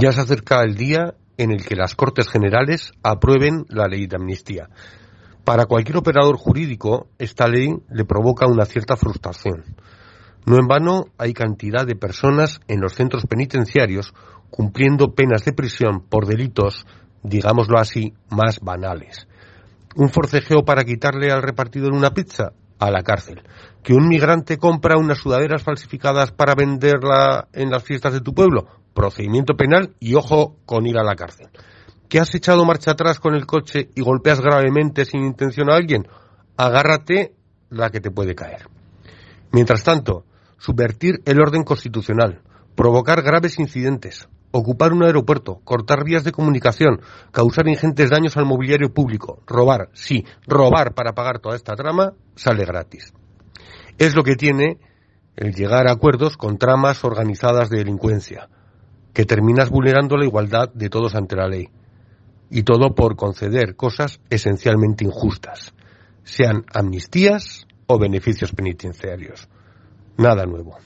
Ya se acerca el día en el que las Cortes Generales aprueben la ley de amnistía. Para cualquier operador jurídico, esta ley le provoca una cierta frustración. No en vano hay cantidad de personas en los centros penitenciarios cumpliendo penas de prisión por delitos, digámoslo así, más banales. Un forcejeo para quitarle al repartidor una pizza a la cárcel. Que un migrante compra unas sudaderas falsificadas para venderla en las fiestas de tu pueblo, procedimiento penal y ojo con ir a la cárcel. ¿Que has echado marcha atrás con el coche y golpeas gravemente sin intención a alguien? Agárrate la que te puede caer. Mientras tanto, subvertir el orden constitucional, provocar graves incidentes, ocupar un aeropuerto, cortar vías de comunicación, causar ingentes daños al mobiliario público, robar, sí, robar para pagar toda esta trama, sale gratis. Es lo que tiene el llegar a acuerdos con tramas organizadas de delincuencia, que terminas vulnerando la igualdad de todos ante la ley. Y todo por conceder cosas esencialmente injustas, sean amnistías o beneficios penitenciarios. Nada nuevo.